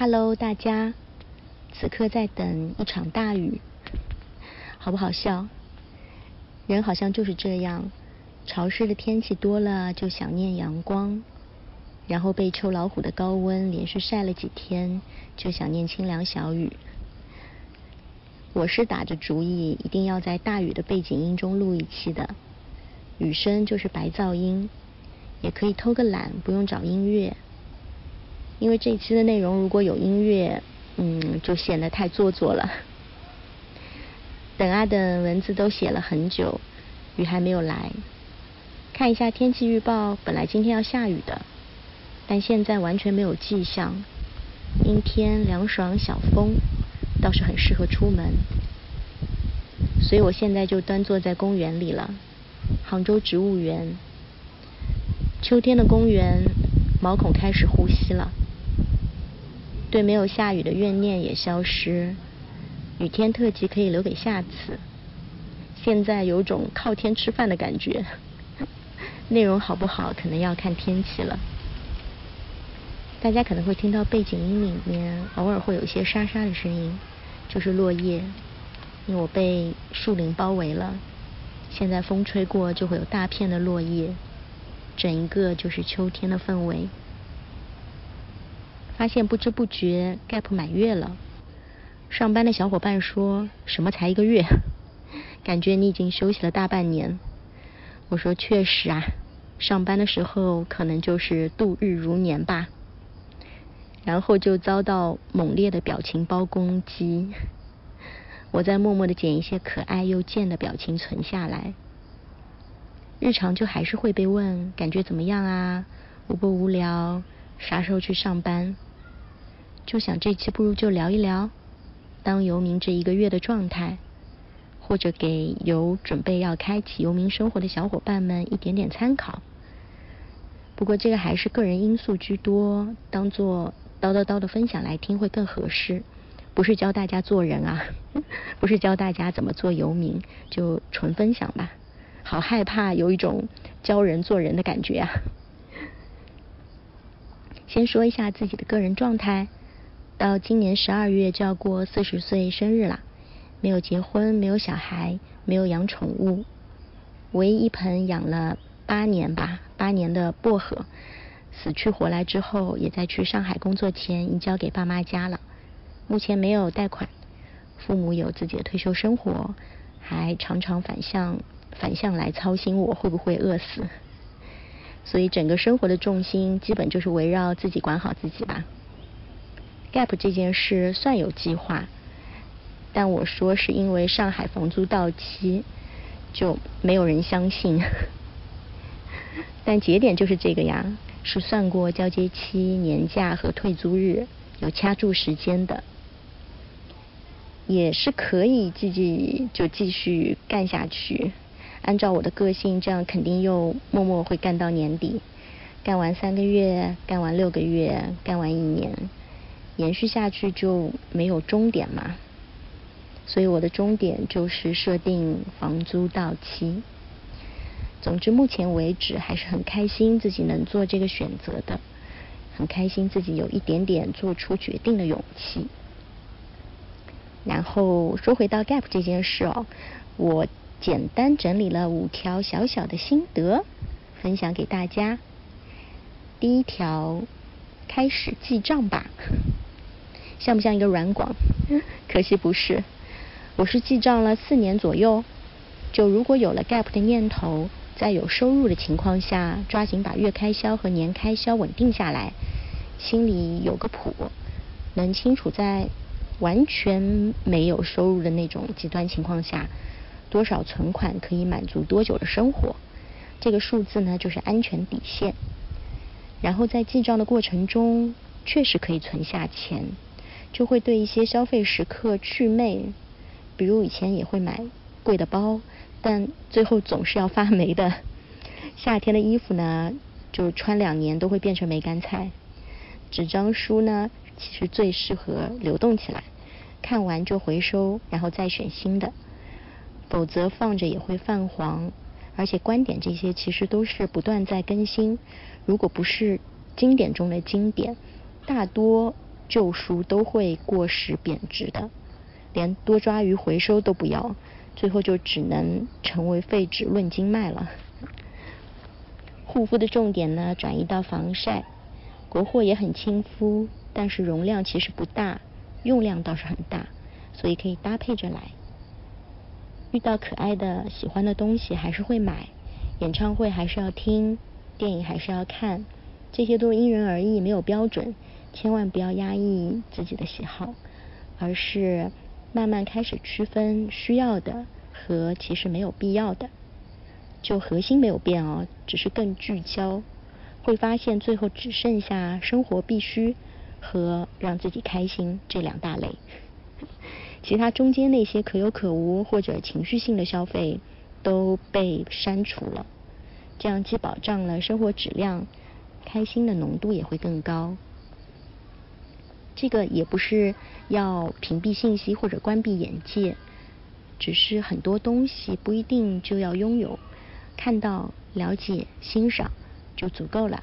Hello，大家，此刻在等一场大雨，好不好笑？人好像就是这样，潮湿的天气多了就想念阳光，然后被秋老虎的高温连续晒了几天，就想念清凉小雨。我是打着主意，一定要在大雨的背景音中录一期的，雨声就是白噪音，也可以偷个懒，不用找音乐。因为这一期的内容如果有音乐，嗯，就显得太做作了。等啊等，文字都写了很久，雨还没有来。看一下天气预报，本来今天要下雨的，但现在完全没有迹象。阴天凉爽，小风，倒是很适合出门。所以我现在就端坐在公园里了，杭州植物园。秋天的公园，毛孔开始呼吸了。对没有下雨的怨念也消失，雨天特辑可以留给下次。现在有种靠天吃饭的感觉，内容好不好可能要看天气了。大家可能会听到背景音里面偶尔会有一些沙沙的声音，就是落叶，因为我被树林包围了。现在风吹过就会有大片的落叶，整一个就是秋天的氛围。发现不知不觉 Gap 满月了，上班的小伙伴说什么才一个月，感觉你已经休息了大半年。我说确实啊，上班的时候可能就是度日如年吧。然后就遭到猛烈的表情包攻击，我在默默的剪一些可爱又贱的表情存下来。日常就还是会被问感觉怎么样啊，无不无聊，啥时候去上班？就想这期不如就聊一聊当游民这一个月的状态，或者给有准备要开启游民生活的小伙伴们一点点参考。不过这个还是个人因素居多，当做叨叨叨的分享来听会更合适。不是教大家做人啊，不是教大家怎么做游民，就纯分享吧。好害怕有一种教人做人的感觉啊。先说一下自己的个人状态。到今年十二月就要过四十岁生日了，没有结婚，没有小孩，没有养宠物，唯一一盆养了八年吧，八年的薄荷，死去活来之后，也在去上海工作前移交给爸妈家了。目前没有贷款，父母有自己的退休生活，还常常反向反向来操心我会不会饿死，所以整个生活的重心基本就是围绕自己管好自己吧。Gap 这件事算有计划，但我说是因为上海房租到期，就没有人相信。但节点就是这个呀，是算过交接期、年假和退租日，有掐住时间的，也是可以继续就继续干下去。按照我的个性，这样肯定又默默会干到年底，干完三个月，干完六个月，干完一年。延续下去就没有终点嘛，所以我的终点就是设定房租到期。总之，目前为止还是很开心自己能做这个选择的，很开心自己有一点点做出决定的勇气。然后说回到 gap 这件事哦，我简单整理了五条小小的心得，分享给大家。第一条，开始记账吧。像不像一个软广？可惜不是。我是记账了四年左右，就如果有了 gap 的念头，在有收入的情况下，抓紧把月开销和年开销稳定下来，心里有个谱，能清楚在完全没有收入的那种极端情况下，多少存款可以满足多久的生活，这个数字呢就是安全底线。然后在记账的过程中，确实可以存下钱。就会对一些消费时刻祛魅，比如以前也会买贵的包，但最后总是要发霉的。夏天的衣服呢，就穿两年都会变成梅干菜。纸张书呢，其实最适合流动起来，看完就回收，然后再选新的。否则放着也会泛黄，而且观点这些其实都是不断在更新。如果不是经典中的经典，大多。旧书都会过时贬值的，连多抓鱼回收都不要，最后就只能成为废纸论斤卖了。护肤的重点呢，转移到防晒，国货也很亲肤，但是容量其实不大，用量倒是很大，所以可以搭配着来。遇到可爱的、喜欢的东西还是会买，演唱会还是要听，电影还是要看，这些都因人而异，没有标准，千万不要压抑自己的喜好，而是慢慢开始区分需要的和其实没有必要的。就核心没有变哦，只是更聚焦，会发现最后只剩下生活必须和让自己开心这两大类。其他中间那些可有可无或者情绪性的消费都被删除了，这样既保障了生活质量，开心的浓度也会更高。这个也不是要屏蔽信息或者关闭眼界，只是很多东西不一定就要拥有，看到、了解、欣赏就足够了，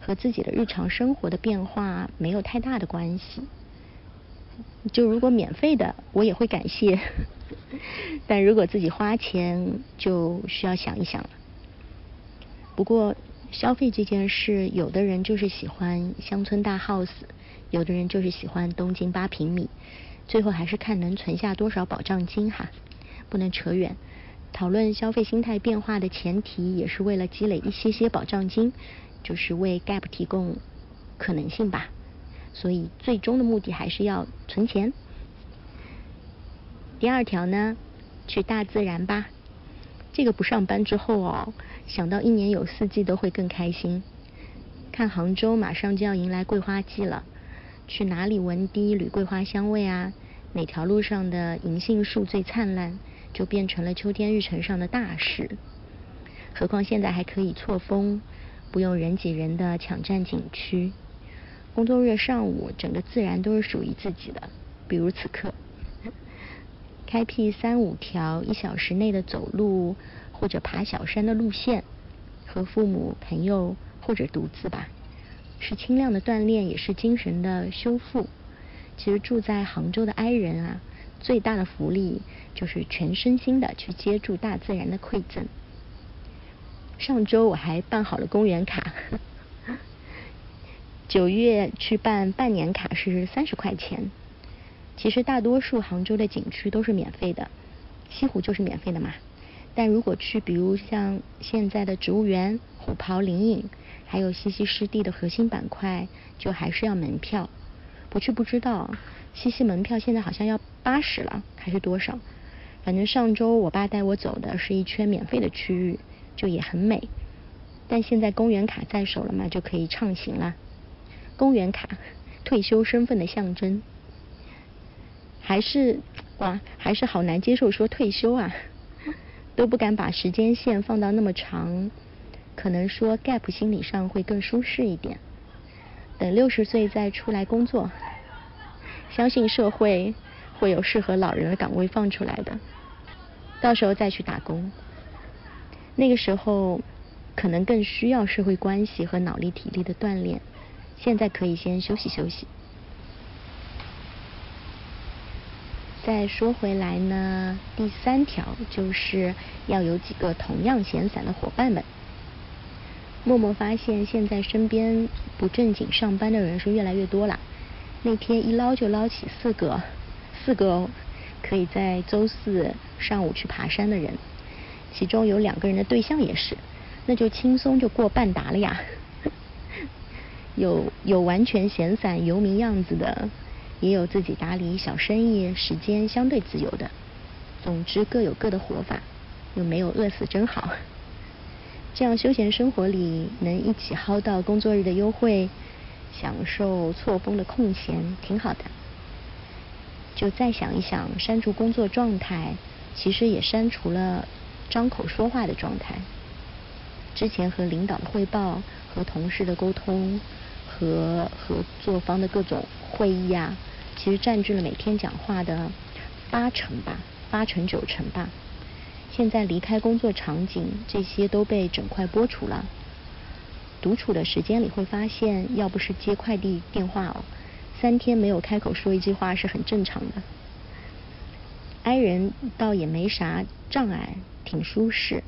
和自己的日常生活的变化没有太大的关系。就如果免费的，我也会感谢；但如果自己花钱，就需要想一想了。不过消费这件事，有的人就是喜欢乡村大 house，有的人就是喜欢东京八平米，最后还是看能存下多少保障金哈，不能扯远。讨论消费心态变化的前提，也是为了积累一些些保障金，就是为 gap 提供可能性吧。所以最终的目的还是要存钱。第二条呢，去大自然吧。这个不上班之后哦，想到一年有四季都会更开心。看杭州马上就要迎来桂花季了，去哪里闻第一缕桂花香味啊？哪条路上的银杏树最灿烂，就变成了秋天日程上的大事。何况现在还可以错峰，不用人挤人的抢占景区。工作日上午，整个自然都是属于自己的。比如此刻，开辟三五条一小时内的走路或者爬小山的路线，和父母、朋友或者独自吧，是轻量的锻炼，也是精神的修复。其实住在杭州的 I 人啊，最大的福利就是全身心的去接住大自然的馈赠。上周我还办好了公园卡。九月去办半年卡是三十块钱，其实大多数杭州的景区都是免费的，西湖就是免费的嘛。但如果去，比如像现在的植物园、虎跑灵隐，还有西溪湿地的核心板块，就还是要门票。不去不知道，西溪门票现在好像要八十了，还是多少？反正上周我爸带我走的是一圈免费的区域，就也很美。但现在公园卡在手了嘛，就可以畅行了。公园卡，退休身份的象征，还是哇，还是好难接受说退休啊，都不敢把时间线放到那么长，可能说 gap 心理上会更舒适一点，等六十岁再出来工作，相信社会会有适合老人的岗位放出来的，到时候再去打工，那个时候可能更需要社会关系和脑力体力的锻炼。现在可以先休息休息。再说回来呢，第三条就是要有几个同样闲散的伙伴们。默默发现，现在身边不正经上班的人是越来越多了。那天一捞就捞起四个，四个哦，可以在周四上午去爬山的人，其中有两个人的对象也是，那就轻松就过半达了呀。有有完全闲散游民样子的，也有自己打理小生意、时间相对自由的。总之各有各的活法，又没有饿死真好。这样休闲生活里能一起薅到工作日的优惠，享受错峰的空闲，挺好的。就再想一想，删除工作状态，其实也删除了张口说话的状态。之前和领导的汇报，和同事的沟通。和合作方的各种会议啊，其实占据了每天讲话的八成吧，八成九成吧。现在离开工作场景，这些都被整块剥除了。独处的时间里会发现，要不是接快递电话哦，三天没有开口说一句话是很正常的。挨人倒也没啥障碍，挺舒适，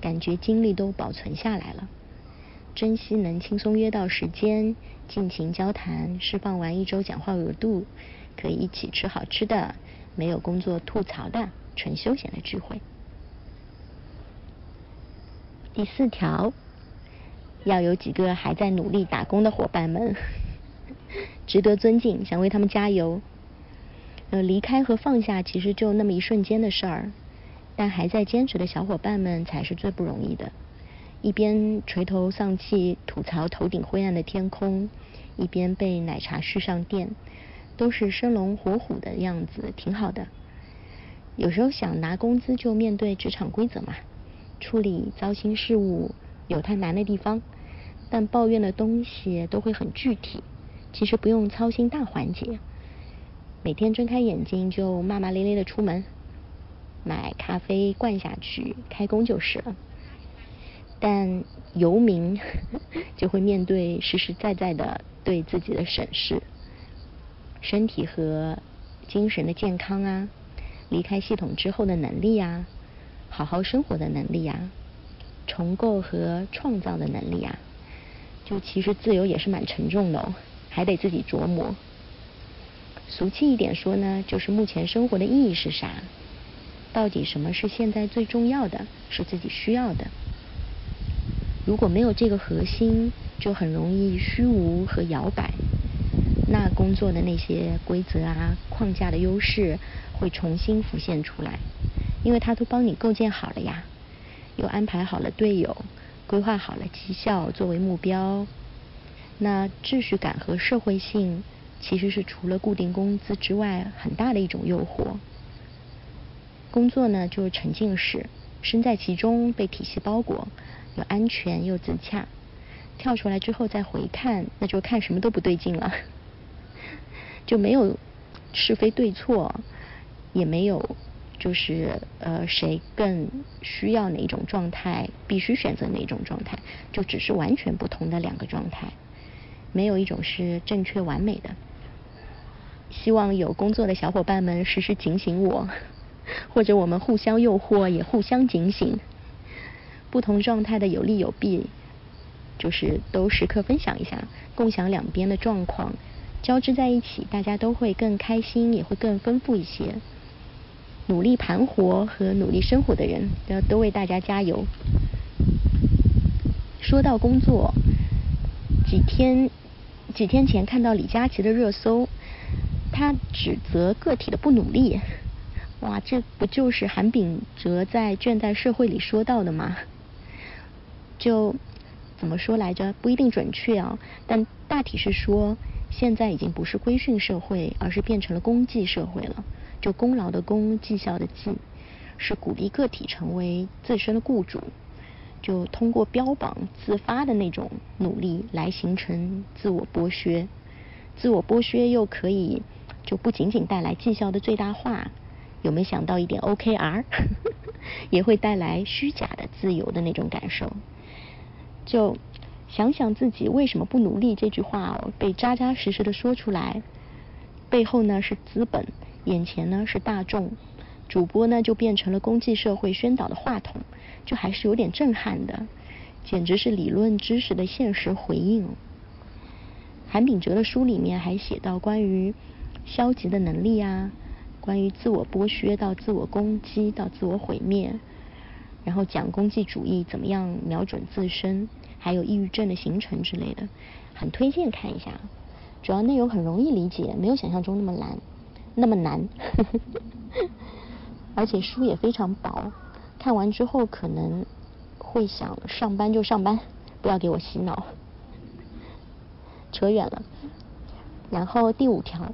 感觉精力都保存下来了。珍惜能轻松约到时间，尽情交谈，释放完一周讲话额度，可以一起吃好吃的，没有工作吐槽的，纯休闲的聚会。第四条，要有几个还在努力打工的伙伴们，值得尊敬，想为他们加油。呃，离开和放下其实就那么一瞬间的事儿，但还在坚持的小伙伴们才是最不容易的。一边垂头丧气吐槽头顶灰暗的天空，一边被奶茶续上电，都是生龙活虎的样子，挺好的。有时候想拿工资就面对职场规则嘛，处理糟心事务有它难的地方，但抱怨的东西都会很具体，其实不用操心大环节。每天睁开眼睛就骂骂咧咧的出门，买咖啡灌下去，开工就是了。但游民 就会面对实实在在的对自己的审视，身体和精神的健康啊，离开系统之后的能力啊，好好生活的能力啊，重构和创造的能力啊，就其实自由也是蛮沉重的哦，还得自己琢磨。俗气一点说呢，就是目前生活的意义是啥？到底什么是现在最重要的，是自己需要的？如果没有这个核心，就很容易虚无和摇摆。那工作的那些规则啊、框架的优势会重新浮现出来，因为它都帮你构建好了呀，又安排好了队友，规划好了绩效作为目标。那秩序感和社会性。其实是除了固定工资之外，很大的一种诱惑。工作呢，就是沉浸式，身在其中，被体系包裹，又安全又自洽。跳出来之后再回看，那就看什么都不对劲了。就没有是非对错，也没有就是呃谁更需要哪种状态，必须选择哪种状态，就只是完全不同的两个状态，没有一种是正确完美的。希望有工作的小伙伴们时时警醒我，或者我们互相诱惑，也互相警醒。不同状态的有利有弊，就是都时刻分享一下，共享两边的状况，交织在一起，大家都会更开心，也会更丰富一些。努力盘活和努力生活的人，要都为大家加油。说到工作，几天几天前看到李佳琦的热搜。他指责个体的不努力，哇，这不就是韩炳哲在《倦怠社会》里说到的吗？就怎么说来着？不一定准确啊，但大体是说，现在已经不是规训社会，而是变成了功绩社会了。就功劳的功，绩效的绩，是鼓励个体成为自身的雇主，就通过标榜自发的那种努力来形成自我剥削，自我剥削又可以。就不仅仅带来绩效的最大化，有没有想到一点 OKR，也会带来虚假的自由的那种感受。就想想自己为什么不努力这句话哦，被扎扎实实的说出来，背后呢是资本，眼前呢是大众，主播呢就变成了公祭社会宣导的话筒，就还是有点震撼的，简直是理论知识的现实回应。韩炳哲的书里面还写到关于。消极的能力啊，关于自我剥削到自我攻击到自我毁灭，然后讲功绩主义怎么样瞄准自身，还有抑郁症的形成之类的，很推荐看一下。主要内容很容易理解，没有想象中那么难，那么难。而且书也非常薄，看完之后可能会想上班就上班，不要给我洗脑。扯远了。然后第五条。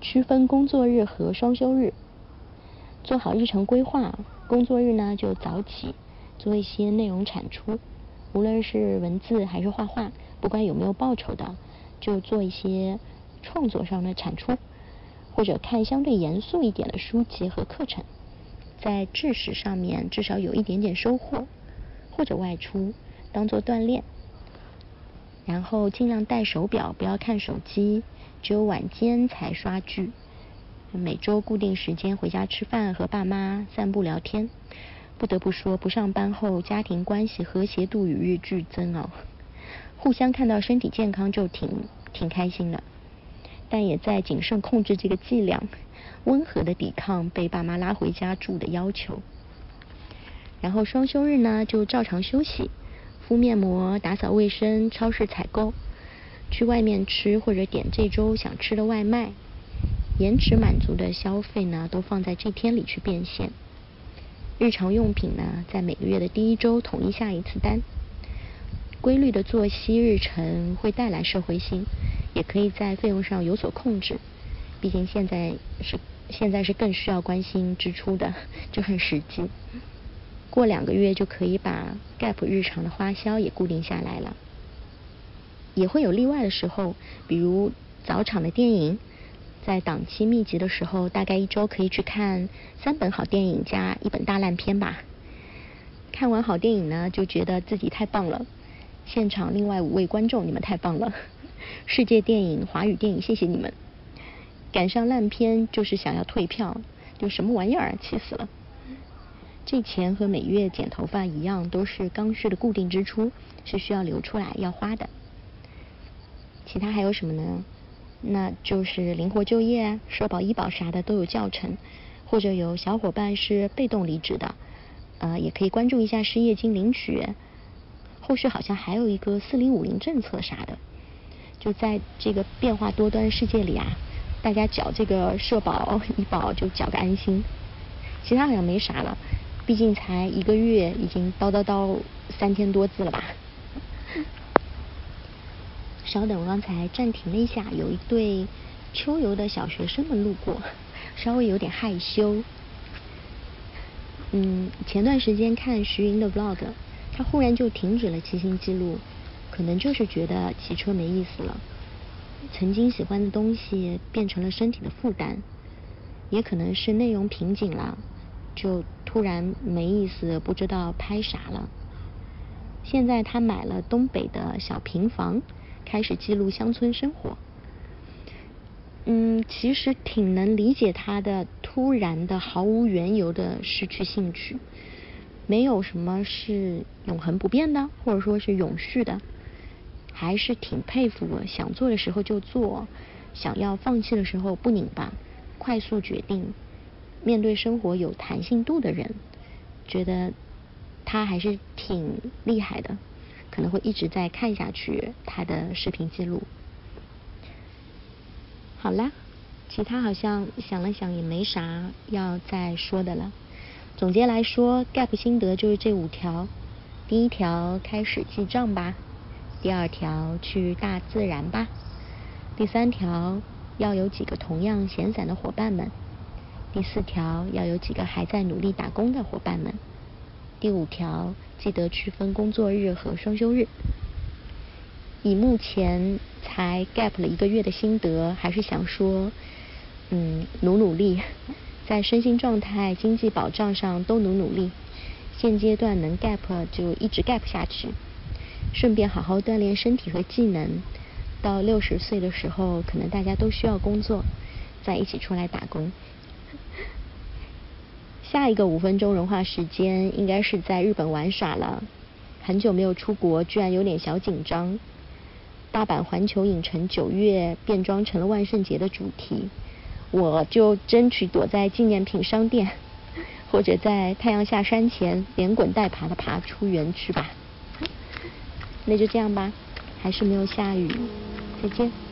区分工作日和双休日，做好日程规划。工作日呢，就早起做一些内容产出，无论是文字还是画画，不管有没有报酬的，就做一些创作上的产出，或者看相对严肃一点的书籍和课程，在知识上面至少有一点点收获，或者外出当做锻炼。然后尽量戴手表，不要看手机，只有晚间才刷剧。每周固定时间回家吃饭，和爸妈散步聊天。不得不说，不上班后家庭关系和谐度与日俱增哦。互相看到身体健康就挺挺开心的，但也在谨慎控制这个剂量，温和的抵抗被爸妈拉回家住的要求。然后双休日呢，就照常休息，敷面膜、打扫卫生、超市采购，去外面吃或者点这周想吃的外卖。延迟满足的消费呢，都放在这天里去变现。日常用品呢，在每个月的第一周统一下一次单。规律的作息日程会带来社会性，也可以在费用上有所控制。毕竟现在是现在是更需要关心支出的，就很实际。过两个月就可以把 Gap 日常的花销也固定下来了。也会有例外的时候，比如早场的电影。在档期密集的时候，大概一周可以去看三本好电影加一本大烂片吧。看完好电影呢，就觉得自己太棒了。现场另外五位观众，你们太棒了！世界电影、华语电影，谢谢你们。赶上烂片就是想要退票，就什么玩意儿，气死了。这钱和每月剪头发一样，都是刚需的固定支出，是需要留出来要花的。其他还有什么呢？那就是灵活就业，社保、医保啥的都有教程，或者有小伙伴是被动离职的，呃，也可以关注一下失业金领取。后续好像还有一个四零五零政策啥的，就在这个变化多端世界里啊，大家缴这个社保、医保就缴个安心，其他好像没啥了，毕竟才一个月，已经叨叨叨三千多字了吧。稍等，我刚才暂停了一下，有一对秋游的小学生们路过，稍微有点害羞。嗯，前段时间看徐云的 vlog，他忽然就停止了骑行记录，可能就是觉得骑车没意思了。曾经喜欢的东西变成了身体的负担，也可能是内容瓶颈了，就突然没意思，不知道拍啥了。现在他买了东北的小平房。开始记录乡村生活，嗯，其实挺能理解他的突然的、毫无缘由的失去兴趣。没有什么是永恒不变的，或者说是永续的，还是挺佩服想做的时候就做，想要放弃的时候不拧巴，快速决定，面对生活有弹性度的人，觉得他还是挺厉害的。可能会一直在看下去他的视频记录。好啦，其他好像想了想也没啥要再说的了。总结来说，Gap 心得就是这五条：第一条，开始记账吧；第二条，去大自然吧；第三条，要有几个同样闲散的伙伴们；第四条，要有几个还在努力打工的伙伴们。第五条，记得区分工作日和双休日。以目前才 gap 了一个月的心得，还是想说，嗯，努努力，在身心状态、经济保障上都努努力。现阶段能 gap 就一直 gap 下去，顺便好好锻炼身体和技能。到六十岁的时候，可能大家都需要工作，再一起出来打工。下一个五分钟融化时间应该是在日本玩耍了，很久没有出国，居然有点小紧张。大阪环球影城九月变装成了万圣节的主题，我就争取躲在纪念品商店，或者在太阳下山前连滚带爬的爬出园区吧。那就这样吧，还是没有下雨，再见。